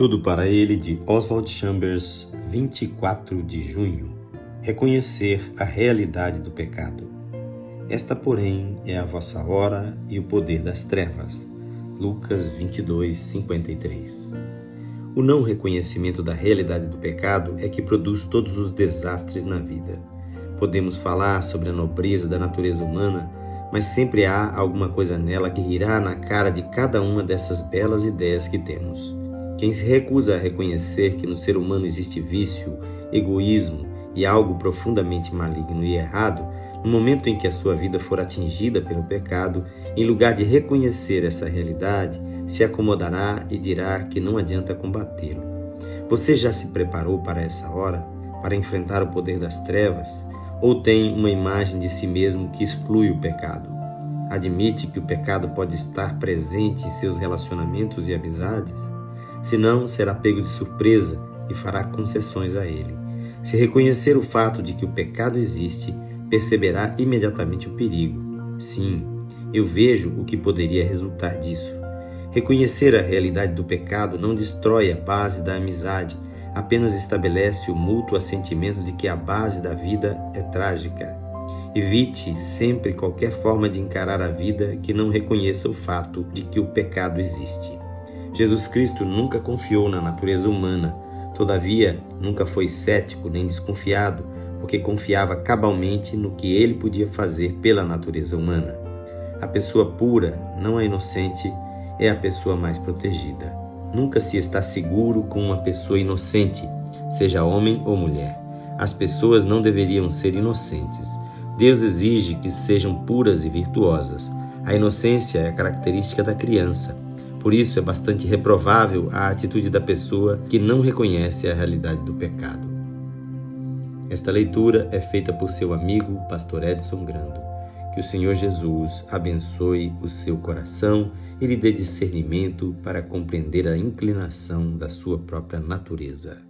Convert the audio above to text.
Tudo para ele de Oswald Chambers, 24 de junho. Reconhecer a realidade do pecado. Esta, porém, é a vossa hora e o poder das trevas. Lucas 22, 53. O não reconhecimento da realidade do pecado é que produz todos os desastres na vida. Podemos falar sobre a nobreza da natureza humana, mas sempre há alguma coisa nela que irá na cara de cada uma dessas belas ideias que temos. Quem se recusa a reconhecer que no ser humano existe vício, egoísmo e algo profundamente maligno e errado, no momento em que a sua vida for atingida pelo pecado, em lugar de reconhecer essa realidade, se acomodará e dirá que não adianta combatê-lo. Você já se preparou para essa hora, para enfrentar o poder das trevas, ou tem uma imagem de si mesmo que exclui o pecado? Admite que o pecado pode estar presente em seus relacionamentos e amizades? Senão será pego de surpresa e fará concessões a ele. Se reconhecer o fato de que o pecado existe, perceberá imediatamente o perigo. Sim, eu vejo o que poderia resultar disso. Reconhecer a realidade do pecado não destrói a base da amizade, apenas estabelece o mútuo assentimento de que a base da vida é trágica. Evite sempre qualquer forma de encarar a vida que não reconheça o fato de que o pecado existe. Jesus Cristo nunca confiou na natureza humana, todavia nunca foi cético nem desconfiado, porque confiava cabalmente no que ele podia fazer pela natureza humana. A pessoa pura, não a inocente, é a pessoa mais protegida. Nunca se está seguro com uma pessoa inocente, seja homem ou mulher. As pessoas não deveriam ser inocentes. Deus exige que sejam puras e virtuosas. A inocência é a característica da criança. Por isso é bastante reprovável a atitude da pessoa que não reconhece a realidade do pecado. Esta leitura é feita por seu amigo, pastor Edson Grando. Que o Senhor Jesus abençoe o seu coração e lhe dê discernimento para compreender a inclinação da sua própria natureza.